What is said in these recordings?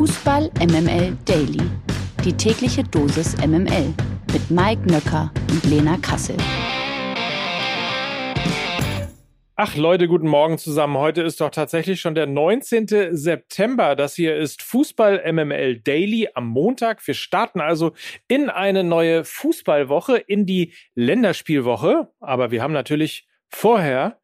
Fußball MML Daily. Die tägliche Dosis MML mit Mike Nöcker und Lena Kassel. Ach Leute, guten Morgen zusammen. Heute ist doch tatsächlich schon der 19. September. Das hier ist Fußball MML Daily am Montag. Wir starten also in eine neue Fußballwoche, in die Länderspielwoche. Aber wir haben natürlich vorher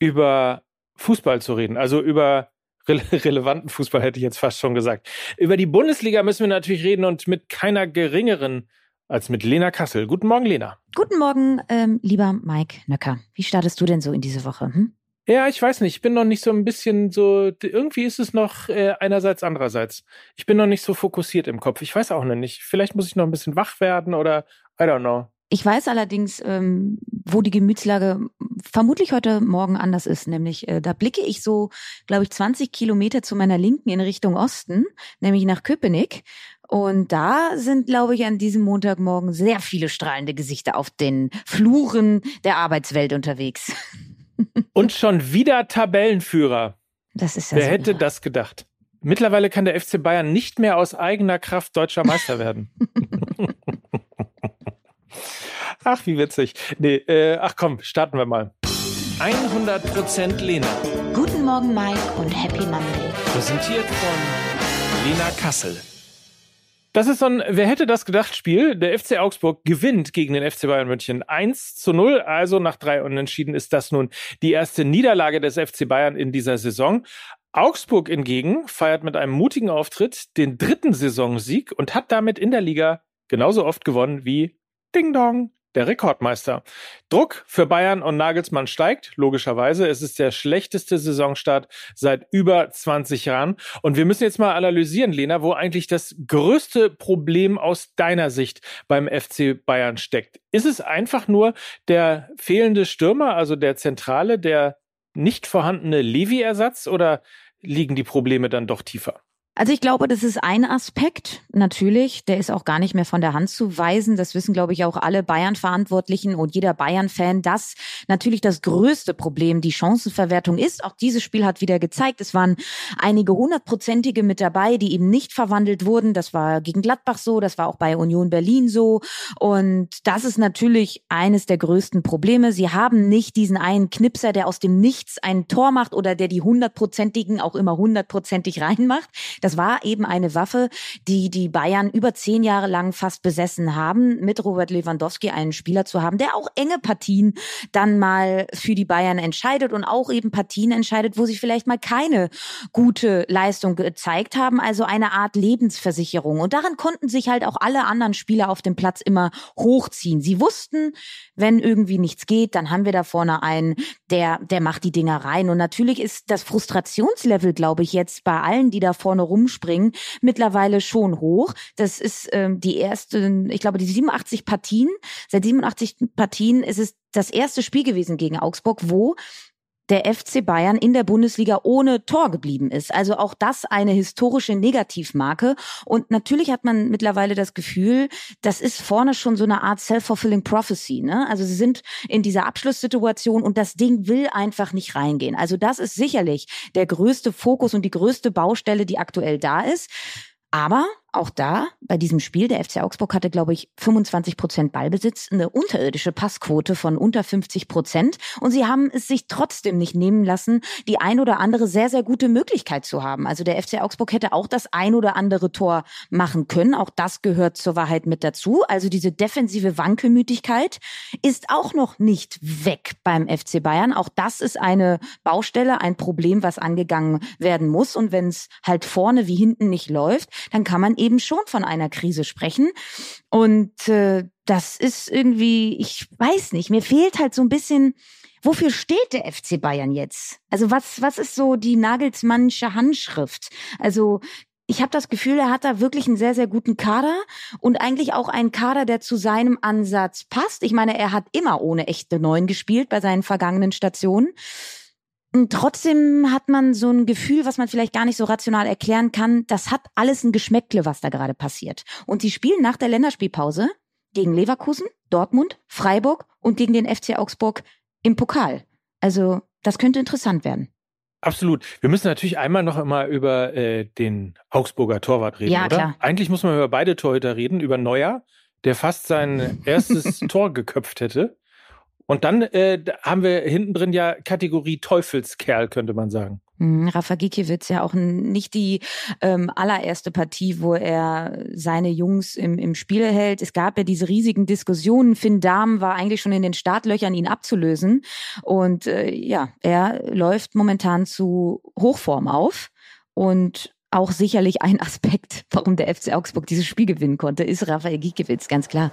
über Fußball zu reden, also über rele relevanten Fußball hätte ich jetzt fast schon gesagt. Über die Bundesliga müssen wir natürlich reden und mit keiner geringeren als mit Lena Kassel. Guten Morgen, Lena. Guten Morgen, ähm, lieber Mike Nöcker. Wie startest du denn so in diese Woche? Hm? Ja, ich weiß nicht. Ich bin noch nicht so ein bisschen so. Irgendwie ist es noch äh, einerseits, andererseits. Ich bin noch nicht so fokussiert im Kopf. Ich weiß auch noch nicht. Vielleicht muss ich noch ein bisschen wach werden oder I don't know. Ich weiß allerdings, ähm, wo die Gemütslage vermutlich heute Morgen anders ist. Nämlich, äh, da blicke ich so, glaube ich, 20 Kilometer zu meiner Linken in Richtung Osten, nämlich nach Köpenick. Und da sind, glaube ich, an diesem Montagmorgen sehr viele strahlende Gesichter auf den Fluren der Arbeitswelt unterwegs. Und schon wieder Tabellenführer. Das ist ja Wer so hätte irre. das gedacht? Mittlerweile kann der FC Bayern nicht mehr aus eigener Kraft deutscher Meister werden. ach, wie witzig. Nee, äh, ach komm, starten wir mal. 100% Lena. Guten Morgen, Mike, und Happy Monday. Präsentiert von Lena Kassel. Das ist so ein Wer hätte das gedacht Spiel. Der FC Augsburg gewinnt gegen den FC Bayern München 1 zu 0. Also nach drei Unentschieden ist das nun die erste Niederlage des FC Bayern in dieser Saison. Augsburg hingegen feiert mit einem mutigen Auftritt den dritten Saisonsieg und hat damit in der Liga genauso oft gewonnen wie Ding Dong, der Rekordmeister. Druck für Bayern und Nagelsmann steigt, logischerweise. Es ist der schlechteste Saisonstart seit über 20 Jahren. Und wir müssen jetzt mal analysieren, Lena, wo eigentlich das größte Problem aus deiner Sicht beim FC Bayern steckt. Ist es einfach nur der fehlende Stürmer, also der Zentrale, der nicht vorhandene Levi-Ersatz oder liegen die Probleme dann doch tiefer? Also ich glaube, das ist ein Aspekt, natürlich. Der ist auch gar nicht mehr von der Hand zu weisen. Das wissen, glaube ich, auch alle Bayern-Verantwortlichen und jeder Bayern-Fan, dass natürlich das größte Problem die Chancenverwertung ist. Auch dieses Spiel hat wieder gezeigt, es waren einige hundertprozentige mit dabei, die eben nicht verwandelt wurden. Das war gegen Gladbach so, das war auch bei Union Berlin so. Und das ist natürlich eines der größten Probleme. Sie haben nicht diesen einen Knipser, der aus dem Nichts ein Tor macht oder der die hundertprozentigen auch immer hundertprozentig reinmacht. Das war eben eine Waffe, die die Bayern über zehn Jahre lang fast besessen haben, mit Robert Lewandowski einen Spieler zu haben, der auch enge Partien dann mal für die Bayern entscheidet und auch eben Partien entscheidet, wo sie vielleicht mal keine gute Leistung gezeigt haben, also eine Art Lebensversicherung. Und daran konnten sich halt auch alle anderen Spieler auf dem Platz immer hochziehen. Sie wussten, wenn irgendwie nichts geht, dann haben wir da vorne einen, der, der macht die Dinger rein. Und natürlich ist das Frustrationslevel, glaube ich, jetzt bei allen, die da vorne rumspringen, mittlerweile schon hoch. Das ist ähm, die erste, ich glaube, die 87 Partien. Seit 87 Partien ist es das erste Spiel gewesen gegen Augsburg, wo der FC Bayern in der Bundesliga ohne Tor geblieben ist. Also auch das eine historische Negativmarke. Und natürlich hat man mittlerweile das Gefühl, das ist vorne schon so eine Art self-fulfilling prophecy. Ne? Also sie sind in dieser Abschlusssituation und das Ding will einfach nicht reingehen. Also das ist sicherlich der größte Fokus und die größte Baustelle, die aktuell da ist. Aber auch da, bei diesem Spiel, der FC Augsburg hatte, glaube ich, 25 Prozent Ballbesitz, eine unterirdische Passquote von unter 50 Prozent. Und sie haben es sich trotzdem nicht nehmen lassen, die ein oder andere sehr, sehr gute Möglichkeit zu haben. Also der FC Augsburg hätte auch das ein oder andere Tor machen können. Auch das gehört zur Wahrheit mit dazu. Also diese defensive Wankelmütigkeit ist auch noch nicht weg beim FC Bayern. Auch das ist eine Baustelle, ein Problem, was angegangen werden muss. Und wenn es halt vorne wie hinten nicht läuft, dann kann man schon von einer Krise sprechen. Und äh, das ist irgendwie, ich weiß nicht, mir fehlt halt so ein bisschen, wofür steht der FC Bayern jetzt? Also was, was ist so die Nagelsmannsche Handschrift? Also ich habe das Gefühl, er hat da wirklich einen sehr, sehr guten Kader und eigentlich auch einen Kader, der zu seinem Ansatz passt. Ich meine, er hat immer ohne echte Neun gespielt bei seinen vergangenen Stationen. Und trotzdem hat man so ein Gefühl, was man vielleicht gar nicht so rational erklären kann. Das hat alles ein Geschmäckle, was da gerade passiert. Und sie spielen nach der Länderspielpause gegen Leverkusen, Dortmund, Freiburg und gegen den FC Augsburg im Pokal. Also das könnte interessant werden. Absolut. Wir müssen natürlich einmal noch immer über äh, den Augsburger Torwart reden, ja, oder? Klar. Eigentlich muss man über beide Torhüter reden, über Neuer, der fast sein erstes Tor geköpft hätte. Und dann äh, haben wir hinten drin ja Kategorie Teufelskerl, könnte man sagen. Mhm, Rafa Gikiewicz ja auch nicht die ähm, allererste Partie, wo er seine Jungs im, im Spiel hält. Es gab ja diese riesigen Diskussionen. Finn Dahm war eigentlich schon in den Startlöchern, ihn abzulösen. Und äh, ja, er läuft momentan zu Hochform auf. Und auch sicherlich ein Aspekt, warum der FC Augsburg dieses Spiel gewinnen konnte, ist Rafael Gikiewicz, ganz klar.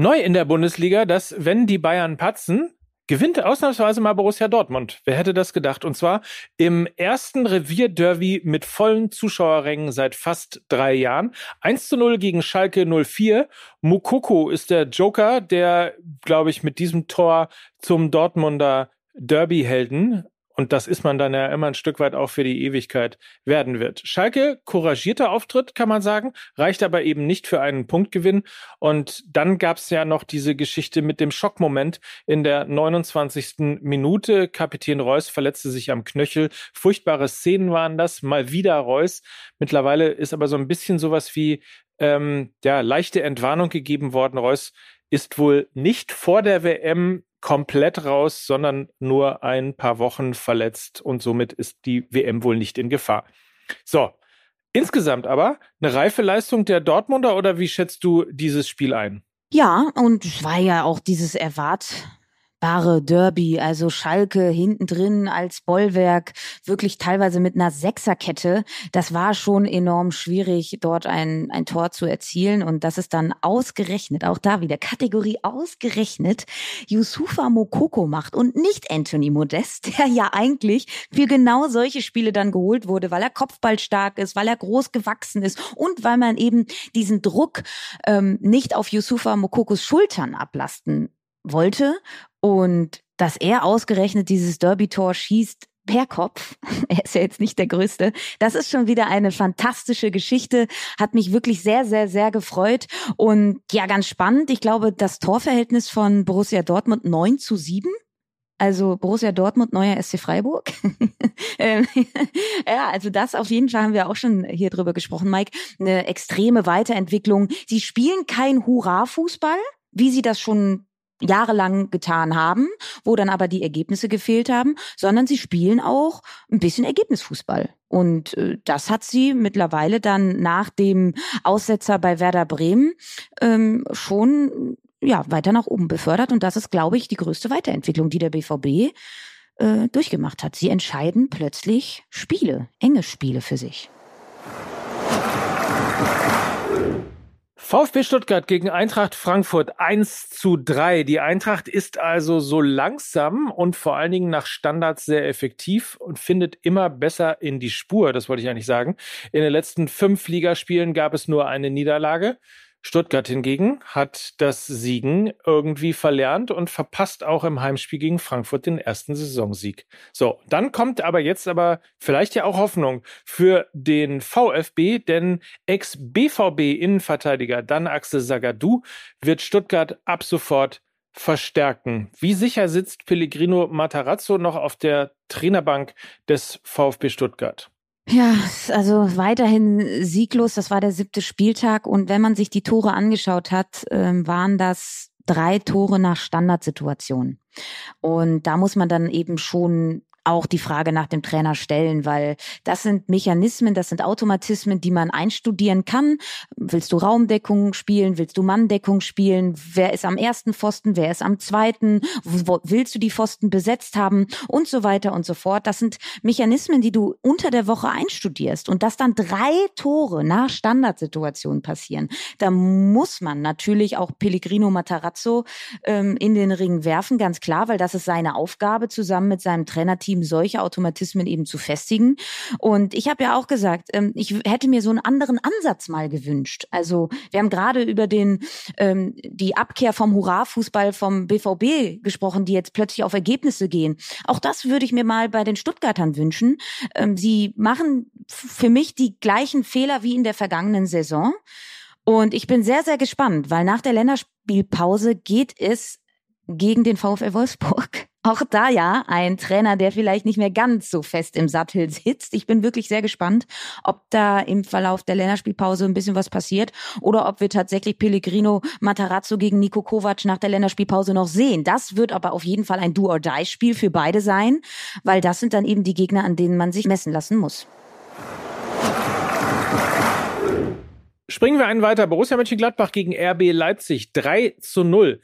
Neu in der Bundesliga, dass wenn die Bayern patzen, gewinnt ausnahmsweise mal Borussia Dortmund. Wer hätte das gedacht? Und zwar im ersten Revierderby mit vollen Zuschauerrängen seit fast drei Jahren. 1 zu 0 gegen Schalke 04. Mukoko ist der Joker, der, glaube ich, mit diesem Tor zum Dortmunder Derby-Helden und das ist man dann ja immer ein Stück weit auch für die Ewigkeit werden wird. Schalke, couragierter Auftritt, kann man sagen, reicht aber eben nicht für einen Punktgewinn. Und dann gab es ja noch diese Geschichte mit dem Schockmoment in der 29. Minute. Kapitän Reus verletzte sich am Knöchel. Furchtbare Szenen waren das. Mal wieder Reus. Mittlerweile ist aber so ein bisschen sowas wie ähm, ja, leichte Entwarnung gegeben worden. Reus ist wohl nicht vor der WM komplett raus, sondern nur ein paar Wochen verletzt und somit ist die WM wohl nicht in Gefahr. So, insgesamt aber eine reife Leistung der Dortmunder oder wie schätzt du dieses Spiel ein? Ja, und es war ja auch dieses Erwart Bare Derby, also Schalke hinten drin als Bollwerk, wirklich teilweise mit einer Sechserkette. Das war schon enorm schwierig, dort ein, ein Tor zu erzielen. Und das ist dann ausgerechnet, auch da wieder Kategorie ausgerechnet, Yusufa Mokoko macht und nicht Anthony Modest, der ja eigentlich für genau solche Spiele dann geholt wurde, weil er kopfballstark ist, weil er groß gewachsen ist und weil man eben diesen Druck ähm, nicht auf Yusufa Mokokos Schultern ablasten wollte und dass er ausgerechnet dieses Derby-Tor schießt per Kopf, er ist ja jetzt nicht der Größte, das ist schon wieder eine fantastische Geschichte, hat mich wirklich sehr, sehr, sehr gefreut und ja, ganz spannend, ich glaube, das Torverhältnis von Borussia Dortmund 9 zu 7, also Borussia Dortmund, neuer SC Freiburg. Ähm, ja, also das auf jeden Fall haben wir auch schon hier drüber gesprochen, Mike. Eine extreme Weiterentwicklung. Sie spielen kein Hurra-Fußball, wie sie das schon jahrelang getan haben, wo dann aber die Ergebnisse gefehlt haben, sondern sie spielen auch ein bisschen Ergebnisfußball. Und äh, das hat sie mittlerweile dann nach dem Aussetzer bei Werder Bremen ähm, schon ja weiter nach oben befördert. Und das ist, glaube ich, die größte Weiterentwicklung, die der BVB äh, durchgemacht hat. Sie entscheiden plötzlich Spiele, enge Spiele für sich. VfB Stuttgart gegen Eintracht Frankfurt 1 zu 3. Die Eintracht ist also so langsam und vor allen Dingen nach Standards sehr effektiv und findet immer besser in die Spur. Das wollte ich eigentlich sagen. In den letzten fünf Ligaspielen gab es nur eine Niederlage. Stuttgart hingegen hat das Siegen irgendwie verlernt und verpasst auch im Heimspiel gegen Frankfurt den ersten Saisonsieg. So, dann kommt aber jetzt aber vielleicht ja auch Hoffnung für den VfB, denn Ex-BVB-Innenverteidiger dann Axel Sagadou wird Stuttgart ab sofort verstärken. Wie sicher sitzt Pellegrino Matarazzo noch auf der Trainerbank des VfB Stuttgart? Ja, also weiterhin sieglos. Das war der siebte Spieltag. Und wenn man sich die Tore angeschaut hat, ähm, waren das drei Tore nach Standardsituation. Und da muss man dann eben schon auch die Frage nach dem Trainer stellen, weil das sind Mechanismen, das sind Automatismen, die man einstudieren kann. Willst du Raumdeckung spielen? Willst du Manndeckung spielen? Wer ist am ersten Pfosten? Wer ist am zweiten? Wo willst du die Pfosten besetzt haben? Und so weiter und so fort. Das sind Mechanismen, die du unter der Woche einstudierst und dass dann drei Tore nach Standardsituationen passieren. Da muss man natürlich auch Pellegrino Matarazzo ähm, in den Ring werfen, ganz klar, weil das ist seine Aufgabe zusammen mit seinem Trainerteam Team solche Automatismen eben zu festigen. Und ich habe ja auch gesagt, ähm, ich hätte mir so einen anderen Ansatz mal gewünscht. Also wir haben gerade über den ähm, die Abkehr vom Hurra-Fußball vom BVB gesprochen, die jetzt plötzlich auf Ergebnisse gehen. Auch das würde ich mir mal bei den Stuttgartern wünschen. Ähm, sie machen für mich die gleichen Fehler wie in der vergangenen Saison. Und ich bin sehr, sehr gespannt, weil nach der Länderspielpause geht es gegen den VfL Wolfsburg Auch da ja ein Trainer, der vielleicht nicht mehr ganz so fest im Sattel sitzt. Ich bin wirklich sehr gespannt, ob da im Verlauf der Länderspielpause ein bisschen was passiert oder ob wir tatsächlich Pellegrino Matarazzo gegen Nico Kovac nach der Länderspielpause noch sehen. Das wird aber auf jeden Fall ein Do-or-Die-Spiel für beide sein, weil das sind dann eben die Gegner, an denen man sich messen lassen muss. Springen wir einen weiter. Borussia Mönchengladbach gegen RB Leipzig 3 zu 0.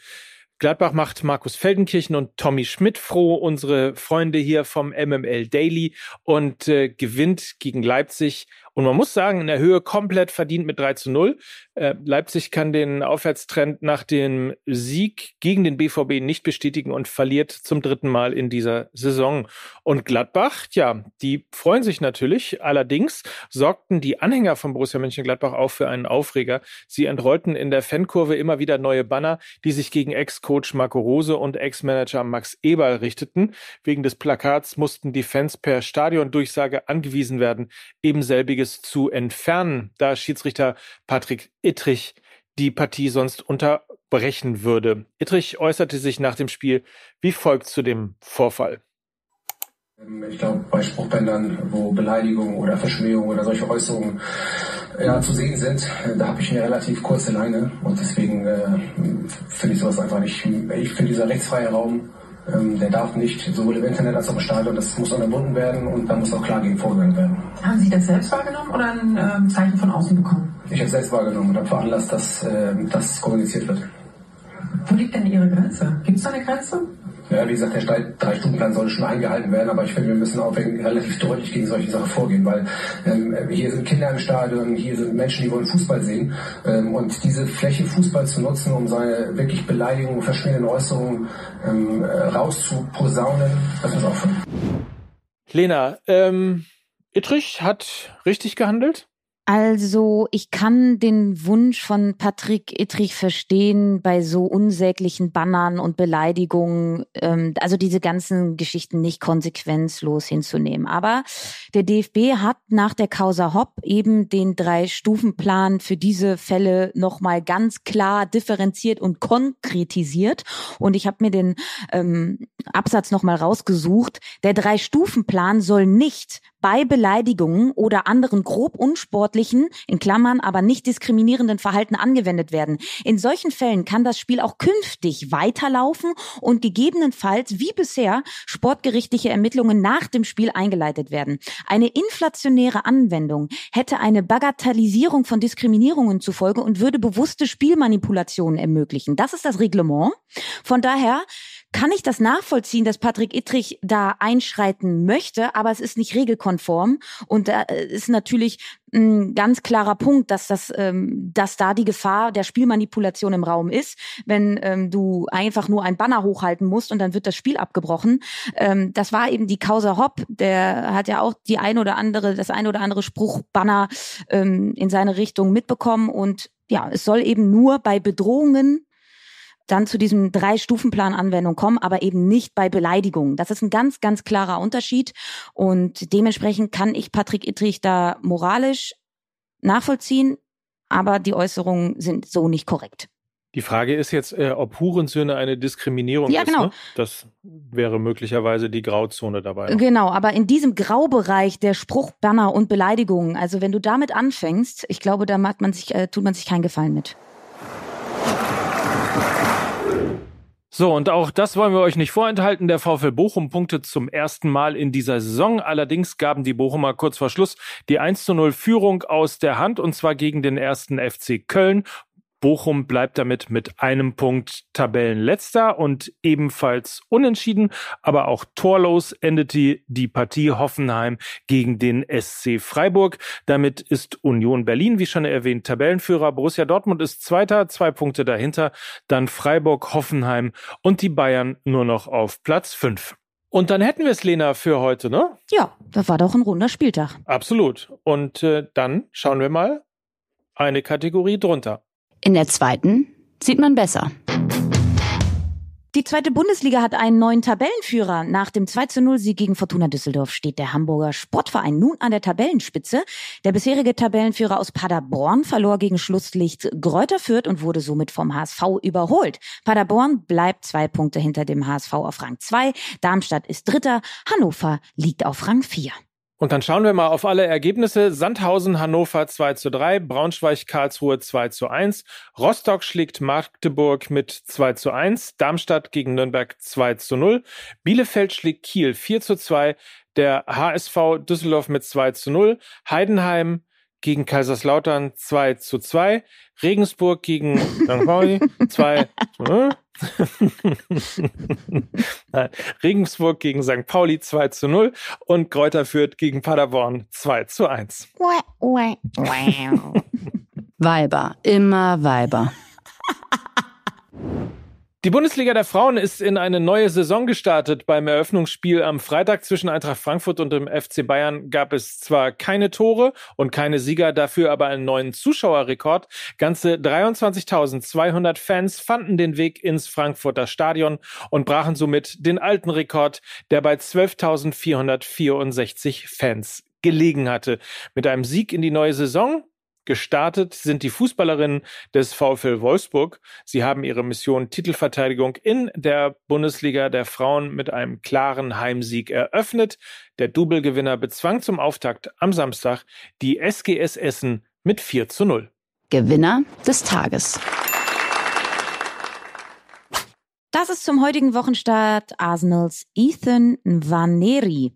Gladbach macht Markus Feldenkirchen und Tommy Schmidt froh, unsere Freunde hier vom MML Daily und äh, gewinnt gegen Leipzig und man muss sagen, in der Höhe komplett verdient mit 3 zu 0. Äh, Leipzig kann den Aufwärtstrend nach dem Sieg gegen den BVB nicht bestätigen und verliert zum dritten Mal in dieser Saison. Und Gladbach, ja, die freuen sich natürlich. Allerdings sorgten die Anhänger von Borussia Mönchengladbach auch für einen Aufreger. Sie entrollten in der Fankurve immer wieder neue Banner, die sich gegen Ex-Coach Marco Rose und Ex-Manager Max Eberl richteten. Wegen des Plakats mussten die Fans per Stadiondurchsage angewiesen werden, eben selbige Wichtiges zu entfernen, da Schiedsrichter Patrick Ittrich die Partie sonst unterbrechen würde. Ittrich äußerte sich nach dem Spiel wie folgt zu dem Vorfall. Ich glaube, bei Spruchbändern, wo Beleidigungen oder Verschmähungen oder solche Äußerungen ja, zu sehen sind, da habe ich eine relativ kurze Leine und deswegen äh, finde ich sowas einfach nicht. Ich finde dieser rechtsfreie Raum ähm, der darf nicht sowohl im Internet als auch im Stadion, das muss unterbunden werden und da muss auch klar gegen vorgegangen werden. Haben Sie das selbst wahrgenommen oder ein ähm, Zeichen von außen bekommen? Ich habe selbst wahrgenommen und habe veranlasst, dass äh, das kommuniziert wird. Wo liegt denn Ihre Grenze? Gibt es da eine Grenze? Ja, wie gesagt, der Drei-Stunden-Plan soll schon eingehalten werden, aber ich finde, wir müssen auch relativ deutlich gegen solche Sachen vorgehen, weil ähm, hier sind Kinder im Stadion, hier sind Menschen, die wollen Fußball sehen ähm, und diese Fläche Fußball zu nutzen, um seine wirklich Beleidigungen, verschmähenden Äußerungen ähm, rauszuposaunen, das muss aufhören. Lena, ähm, Ittrich hat richtig gehandelt? Also ich kann den Wunsch von Patrick Ittrich verstehen bei so unsäglichen Bannern und Beleidigungen, ähm, also diese ganzen Geschichten nicht konsequenzlos hinzunehmen. Aber der DFB hat nach der Causa Hopp eben den Drei-Stufen-Plan für diese Fälle nochmal ganz klar differenziert und konkretisiert. Und ich habe mir den ähm, Absatz nochmal rausgesucht. Der Drei-Stufen-Plan soll nicht bei Beleidigungen oder anderen grob unsportlichen, in Klammern aber nicht diskriminierenden Verhalten angewendet werden. In solchen Fällen kann das Spiel auch künftig weiterlaufen und gegebenenfalls wie bisher sportgerichtliche Ermittlungen nach dem Spiel eingeleitet werden. Eine inflationäre Anwendung hätte eine Bagatellisierung von Diskriminierungen zufolge und würde bewusste Spielmanipulationen ermöglichen. Das ist das Reglement. Von daher kann ich das nachvollziehen, dass Patrick Ittrich da einschreiten möchte, aber es ist nicht regelkonform. Und da äh, ist natürlich ein ganz klarer Punkt, dass das, ähm, dass da die Gefahr der Spielmanipulation im Raum ist, wenn ähm, du einfach nur ein Banner hochhalten musst und dann wird das Spiel abgebrochen. Ähm, das war eben die Causa Hopp, der hat ja auch die ein oder andere, das ein oder andere Spruchbanner ähm, in seine Richtung mitbekommen. Und ja, es soll eben nur bei Bedrohungen dann zu diesem Drei-Stufen-Plan-Anwendung kommen, aber eben nicht bei Beleidigungen. Das ist ein ganz, ganz klarer Unterschied. Und dementsprechend kann ich Patrick Ittrich da moralisch nachvollziehen, aber die Äußerungen sind so nicht korrekt. Die Frage ist jetzt, äh, ob Hurensöhne eine Diskriminierung ja, ist. Genau. Ne? Das wäre möglicherweise die Grauzone dabei. Noch. Genau, aber in diesem Graubereich der Spruchbanner und Beleidigungen, also wenn du damit anfängst, ich glaube, da macht man sich, äh, tut man sich keinen Gefallen mit. So, und auch das wollen wir euch nicht vorenthalten. Der VfL Bochum punktet zum ersten Mal in dieser Saison. Allerdings gaben die Bochumer kurz vor Schluss die 1 zu 0 Führung aus der Hand und zwar gegen den ersten FC Köln. Bochum bleibt damit mit einem Punkt Tabellenletzter und ebenfalls unentschieden, aber auch torlos endete die Partie Hoffenheim gegen den SC Freiburg. Damit ist Union Berlin, wie schon erwähnt, Tabellenführer. Borussia Dortmund ist Zweiter, zwei Punkte dahinter. Dann Freiburg, Hoffenheim und die Bayern nur noch auf Platz fünf. Und dann hätten wir es, Lena, für heute, ne? Ja, das war doch ein runder Spieltag. Absolut. Und äh, dann schauen wir mal eine Kategorie drunter. In der zweiten sieht man besser. Die zweite Bundesliga hat einen neuen Tabellenführer. Nach dem 2 zu 0 Sieg gegen Fortuna Düsseldorf steht der Hamburger Sportverein nun an der Tabellenspitze. Der bisherige Tabellenführer aus Paderborn verlor gegen Schlusslicht Gräuter Fürth und wurde somit vom HSV überholt. Paderborn bleibt zwei Punkte hinter dem HSV auf Rang 2. Darmstadt ist Dritter. Hannover liegt auf Rang 4. Und dann schauen wir mal auf alle Ergebnisse. Sandhausen, Hannover 2 zu 3, Braunschweig, Karlsruhe 2 zu 1, Rostock schlägt Magdeburg mit 2 zu 1, Darmstadt gegen Nürnberg 2 zu 0, Bielefeld schlägt Kiel 4 zu 2, der HSV Düsseldorf mit 2 zu 0, Heidenheim gegen Kaiserslautern 2 zu 2, Regensburg gegen St. Pauli 2 zu 0. Regensburg gegen St. Pauli 2 zu 0 und Kräuter Fürth gegen Paderborn 2 zu 1. Weiber, immer Weiber. Die Bundesliga der Frauen ist in eine neue Saison gestartet. Beim Eröffnungsspiel am Freitag zwischen Eintracht Frankfurt und dem FC Bayern gab es zwar keine Tore und keine Sieger, dafür aber einen neuen Zuschauerrekord. Ganze 23.200 Fans fanden den Weg ins Frankfurter Stadion und brachen somit den alten Rekord, der bei 12.464 Fans gelegen hatte. Mit einem Sieg in die neue Saison Gestartet sind die Fußballerinnen des VfL Wolfsburg. Sie haben ihre Mission Titelverteidigung in der Bundesliga der Frauen mit einem klaren Heimsieg eröffnet. Der Doublegewinner bezwang zum Auftakt am Samstag die SGS Essen mit 4 zu 0. Gewinner des Tages. Das ist zum heutigen Wochenstart Arsenals Ethan Nwaneri.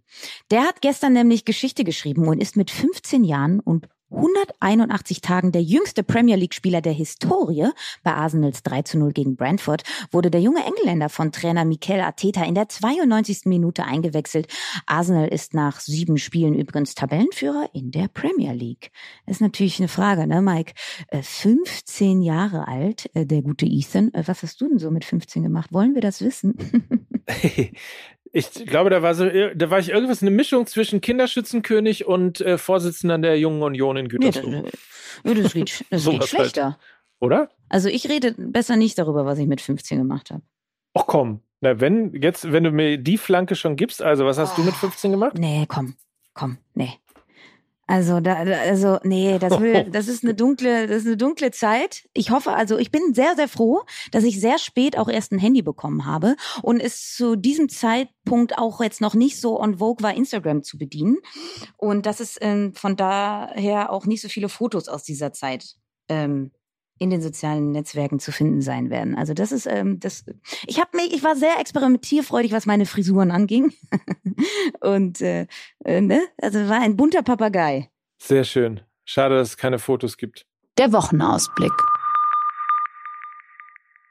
Der hat gestern nämlich Geschichte geschrieben und ist mit 15 Jahren und 181 Tagen der jüngste Premier League-Spieler der Historie. Bei Arsenals 3 zu 0 gegen Brentford wurde der junge Engländer von Trainer Mikel Arteta in der 92. Minute eingewechselt. Arsenal ist nach sieben Spielen übrigens Tabellenführer in der Premier League. Das ist natürlich eine Frage, ne, Mike? 15 äh, Jahre alt, äh, der gute Ethan. Äh, was hast du denn so mit 15 gemacht? Wollen wir das wissen? Ich glaube, da war so, da war ich irgendwas eine Mischung zwischen Kinderschützenkönig und äh, Vorsitzender der Jungen Union in Gütersloh. Nee, das, das geht, das geht halt. schlechter. Halt. Oder? Also ich rede besser nicht darüber, was ich mit 15 gemacht habe. Ach komm, na wenn jetzt, wenn du mir die Flanke schon gibst, also was hast oh, du mit 15 gemacht? Nee, komm, komm, nee. Also da, also nee, das will, das ist eine dunkle, das ist eine dunkle Zeit. Ich hoffe, also ich bin sehr, sehr froh, dass ich sehr spät auch erst ein Handy bekommen habe und es zu diesem Zeitpunkt auch jetzt noch nicht so on vogue war, Instagram zu bedienen und dass es ähm, von daher auch nicht so viele Fotos aus dieser Zeit ähm, in den sozialen Netzwerken zu finden sein werden. Also das ist ähm, das. Ich habe mich, ich war sehr experimentierfreudig, was meine Frisuren anging und äh, äh, ne, also war ein bunter Papagei. Sehr schön. Schade, dass es keine Fotos gibt. Der Wochenausblick.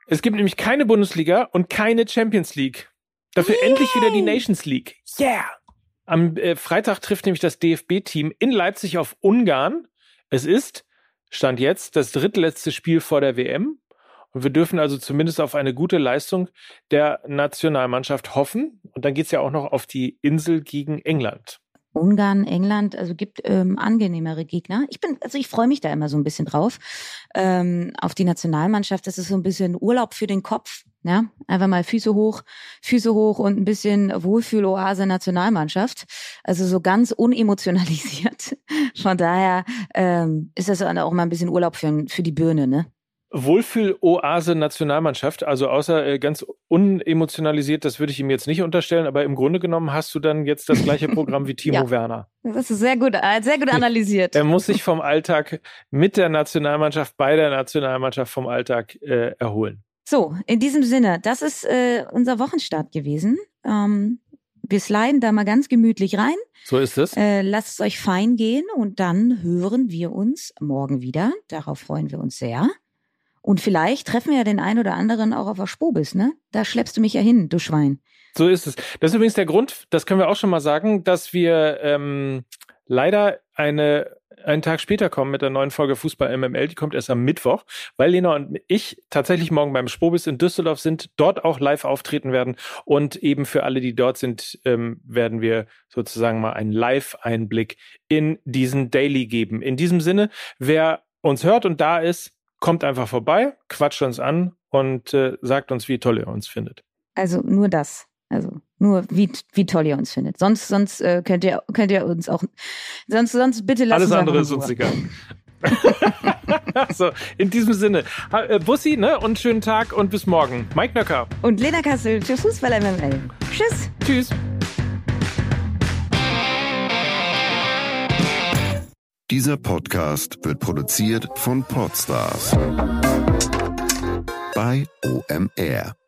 Es gibt nämlich keine Bundesliga und keine Champions League. Dafür Yay. endlich wieder die Nations League. Yeah! Am äh, Freitag trifft nämlich das DFB-Team in Leipzig auf Ungarn. Es ist Stand jetzt das drittletzte Spiel vor der WM. Und wir dürfen also zumindest auf eine gute Leistung der Nationalmannschaft hoffen. Und dann geht's ja auch noch auf die Insel gegen England. Ungarn, England, also gibt ähm, angenehmere Gegner. Ich bin, also ich freue mich da immer so ein bisschen drauf. Ähm, auf die Nationalmannschaft, das ist so ein bisschen Urlaub für den Kopf. Ja, einfach mal Füße hoch, Füße hoch und ein bisschen Wohlfühloase Nationalmannschaft. Also so ganz unemotionalisiert. Von daher ähm, ist das auch mal ein bisschen Urlaub für, für die Birne, ne? Wohlfühl-Oase Nationalmannschaft, also außer äh, ganz unemotionalisiert, das würde ich ihm jetzt nicht unterstellen, aber im Grunde genommen hast du dann jetzt das gleiche Programm wie Timo ja. Werner. Das ist sehr gut, äh, sehr gut analysiert. er muss sich vom Alltag mit der Nationalmannschaft, bei der Nationalmannschaft vom Alltag äh, erholen. So, in diesem Sinne, das ist äh, unser Wochenstart gewesen. Ähm, wir sliden da mal ganz gemütlich rein. So ist es. Äh, lasst es euch fein gehen und dann hören wir uns morgen wieder. Darauf freuen wir uns sehr. Und vielleicht treffen wir ja den einen oder anderen auch auf der Spobis, ne? Da schleppst du mich ja hin, du Schwein. So ist es. Das ist übrigens der Grund, das können wir auch schon mal sagen, dass wir ähm, leider eine einen Tag später kommen mit der neuen Folge Fußball MML. Die kommt erst am Mittwoch, weil Lena und ich tatsächlich morgen beim Spobis in Düsseldorf sind, dort auch live auftreten werden. Und eben für alle, die dort sind, ähm, werden wir sozusagen mal einen Live-Einblick in diesen Daily geben. In diesem Sinne, wer uns hört und da ist, kommt einfach vorbei, quatscht uns an und äh, sagt uns, wie toll ihr uns findet. Also nur das. Also nur wie, wie toll ihr uns findet. Sonst, sonst äh, könnt ihr könnt ihr uns auch sonst sonst bitte lasst Alles uns andere ist uns egal. so, in diesem Sinne. Äh, Bussi, ne? Und schönen Tag und bis morgen. Mike Nöcker. Und Lena Kassel für Fußball MML. Tschüss. Tschüss. Dieser Podcast wird produziert von Podstars bei OMR.